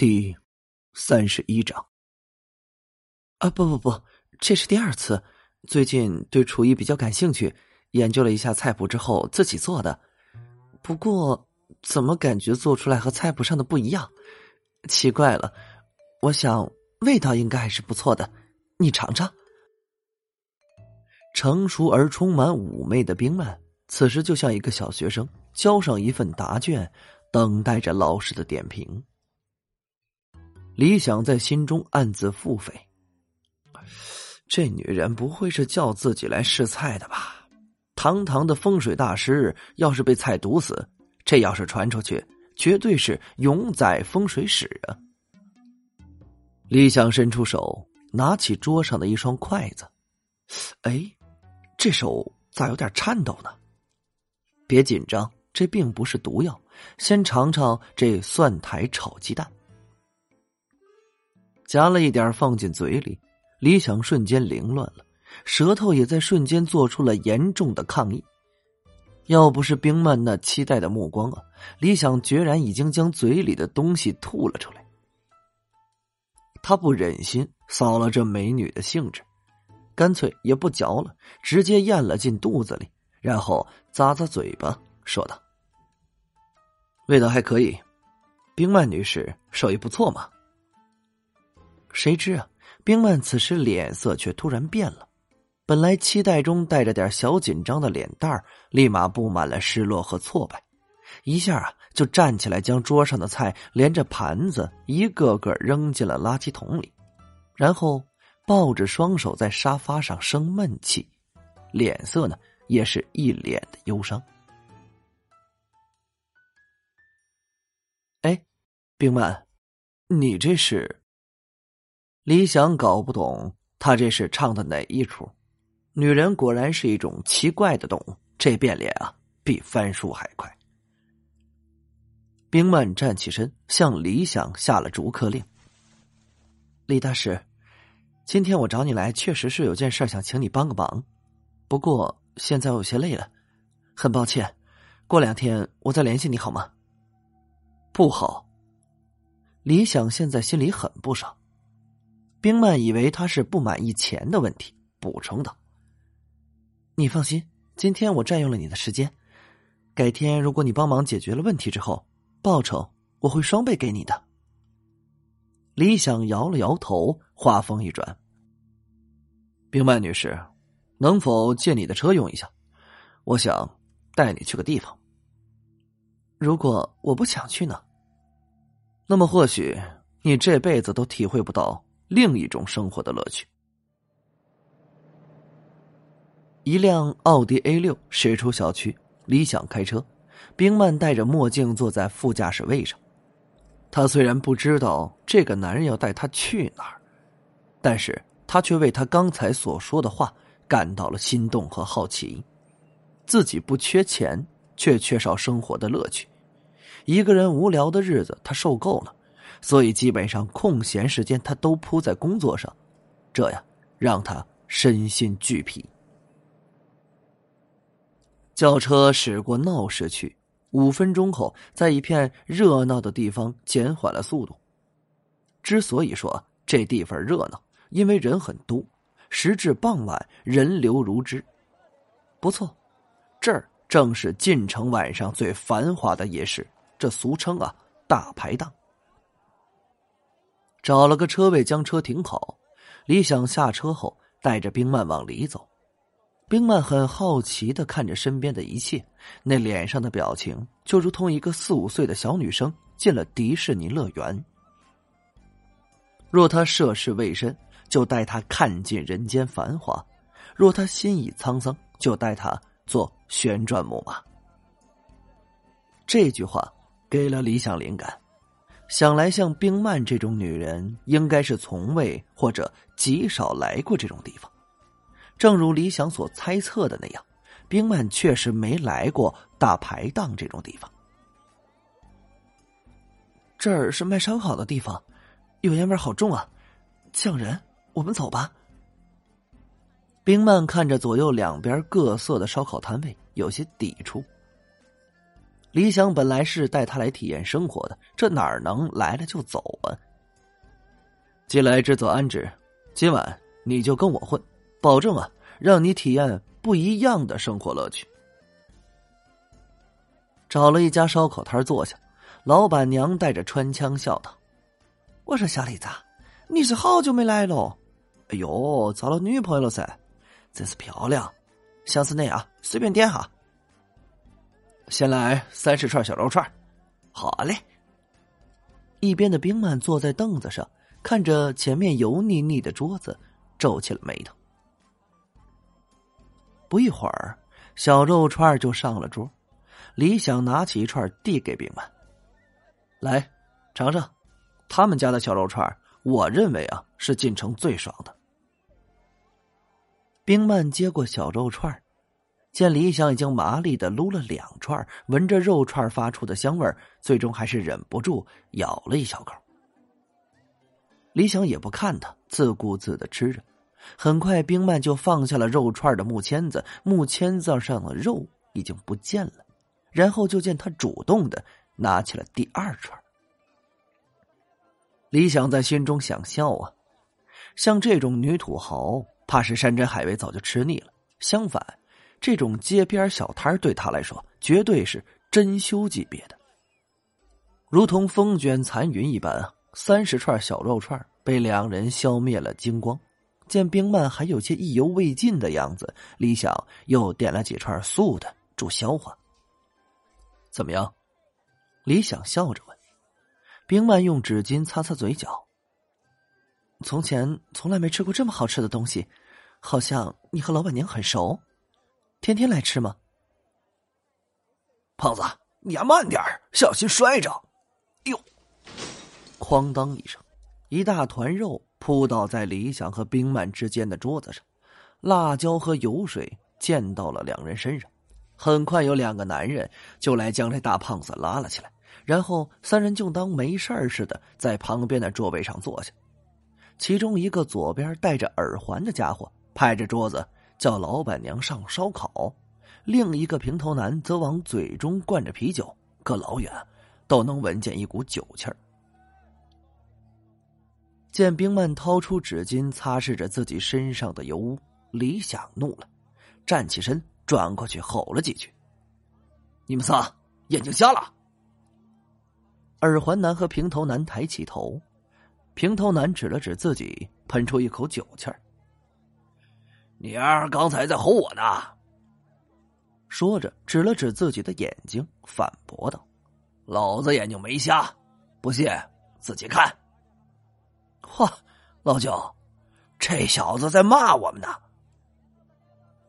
第三十一章。啊，不不不，这是第二次。最近对厨艺比较感兴趣，研究了一下菜谱之后自己做的。不过，怎么感觉做出来和菜谱上的不一样？奇怪了。我想味道应该还是不错的，你尝尝。成熟而充满妩媚的冰曼，此时就像一个小学生交上一份答卷，等待着老师的点评。李想在心中暗自腹诽：这女人不会是叫自己来试菜的吧？堂堂的风水大师，要是被菜毒死，这要是传出去，绝对是永载风水史啊！李想伸出手，拿起桌上的一双筷子，哎，这手咋有点颤抖呢？别紧张，这并不是毒药，先尝尝这蒜苔炒鸡蛋。夹了一点放进嘴里，李想瞬间凌乱了，舌头也在瞬间做出了严重的抗议。要不是冰曼那期待的目光啊，李想决然已经将嘴里的东西吐了出来。他不忍心扫了这美女的兴致，干脆也不嚼了，直接咽了进肚子里，然后咂咂嘴巴，说道：“味道还可以，冰曼女士手艺不错嘛。”谁知啊，冰曼此时脸色却突然变了，本来期待中带着点小紧张的脸蛋儿，立马布满了失落和挫败，一下啊就站起来，将桌上的菜连着盘子一个个扔进了垃圾桶里，然后抱着双手在沙发上生闷气，脸色呢也是一脸的忧伤。哎，冰曼，你这是？李想搞不懂他这是唱的哪一出，女人果然是一种奇怪的动物，这变脸啊比翻书还快。冰曼站起身，向李想下了逐客令：“李大师，今天我找你来，确实是有件事想请你帮个忙，不过现在我有些累了，很抱歉，过两天我再联系你好吗？”不好，李想现在心里很不爽。冰曼以为他是不满意钱的问题，补充道：“你放心，今天我占用了你的时间，改天如果你帮忙解决了问题之后，报酬我会双倍给你的。”李想摇了摇头，话锋一转：“冰曼女士，能否借你的车用一下？我想带你去个地方。如果我不想去呢？那么或许你这辈子都体会不到。”另一种生活的乐趣。一辆奥迪 A 六驶出小区，李想开车，冰曼戴着墨镜坐在副驾驶位上。他虽然不知道这个男人要带他去哪儿，但是他却为他刚才所说的话感到了心动和好奇。自己不缺钱，却缺少生活的乐趣。一个人无聊的日子，他受够了。所以，基本上空闲时间他都扑在工作上，这样让他身心俱疲。轿车驶过闹市区，五分钟后，在一片热闹的地方减缓了速度。之所以说这地方热闹，因为人很多。时至傍晚，人流如织。不错，这儿正是晋城晚上最繁华的夜市，这俗称啊“大排档”。找了个车位，将车停好。李想下车后，带着冰曼往里走。冰曼很好奇的看着身边的一切，那脸上的表情就如同一个四五岁的小女生进了迪士尼乐园。若他涉世未深，就带他看尽人间繁华；若他心已沧桑，就带他坐旋转木马。这句话给了李想灵感。想来，像冰曼这种女人，应该是从未或者极少来过这种地方。正如李想所猜测的那样，冰曼确实没来过大排档这种地方。这儿是卖烧烤的地方，油烟味好重啊，呛人。我们走吧。冰曼看着左右两边各色的烧烤摊位，有些抵触。李想本来是带他来体验生活的，这哪能来了就走啊？既来之则安之，今晚你就跟我混，保证啊，让你体验不一样的生活乐趣。找了一家烧烤摊坐下，老板娘带着穿腔笑道：“我说小李子，你是好久没来喽？哎呦，找了女朋友了噻，真是漂亮，想吃哪样随便点哈。”先来三十串小肉串，好嘞。一边的冰曼坐在凳子上，看着前面油腻腻的桌子，皱起了眉头。不一会儿，小肉串就上了桌。李想拿起一串递给冰曼：“来，尝尝，他们家的小肉串，我认为啊是进城最爽的。”冰曼接过小肉串。见李想已经麻利的撸了两串，闻着肉串发出的香味最终还是忍不住咬了一小口。李想也不看他，自顾自的吃着。很快，冰曼就放下了肉串的木签子，木签子上的肉已经不见了。然后就见他主动的拿起了第二串。李想在心中想笑啊，像这种女土豪，怕是山珍海味早就吃腻了。相反。这种街边小摊对他来说绝对是珍馐级别的，如同风卷残云一般！三十串小肉串被两人消灭了精光。见冰曼还有些意犹未尽的样子，李想又点了几串素的助消化。怎么样？李想笑着问。冰曼用纸巾擦擦嘴角。从前从来没吃过这么好吃的东西，好像你和老板娘很熟。天天来吃吗？胖子，你呀慢点小心摔着！哟，哐当一声，一大团肉扑倒在李想和冰曼之间的桌子上，辣椒和油水溅到了两人身上。很快，有两个男人就来将这大胖子拉了起来，然后三人就当没事似的在旁边的座位上坐下。其中一个左边戴着耳环的家伙拍着桌子。叫老板娘上烧烤，另一个平头男则往嘴中灌着啤酒，隔老远都能闻见一股酒气儿。见冰曼掏出纸巾擦拭着自己身上的油污，李想怒了，站起身转过去吼了几句：“你们仨眼睛瞎了！”耳环男和平头男抬起头，平头男指了指自己，喷出一口酒气儿。你儿刚才在吼我呢，说着指了指自己的眼睛，反驳道：“老子眼睛没瞎，不信自己看。”嚯，老九，这小子在骂我们呢！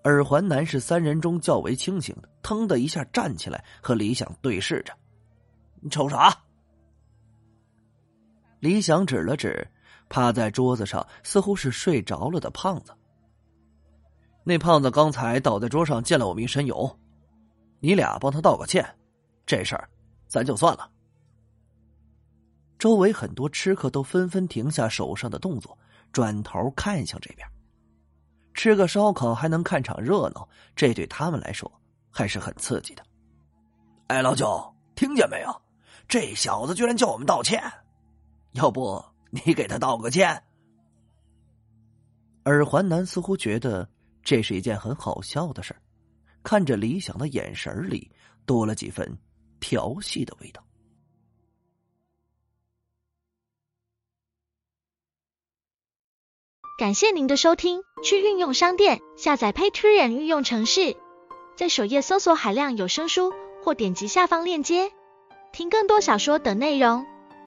耳环男是三人中较为清醒的，腾的一下站起来，和李想对视着：“你瞅啥？”李想指了指趴在桌子上，似乎是睡着了的胖子。那胖子刚才倒在桌上溅了我们一身油，你俩帮他道个歉，这事儿咱就算了。周围很多吃客都纷纷停下手上的动作，转头看向这边。吃个烧烤还能看场热闹，这对他们来说还是很刺激的。哎，老九，听见没有？这小子居然叫我们道歉，要不你给他道个歉？耳环男似乎觉得。这是一件很好笑的事儿，看着李想的眼神里多了几分调戏的味道。感谢您的收听，去运用商店下载 Patreon 运用城市，在首页搜索海量有声书，或点击下方链接听更多小说等内容。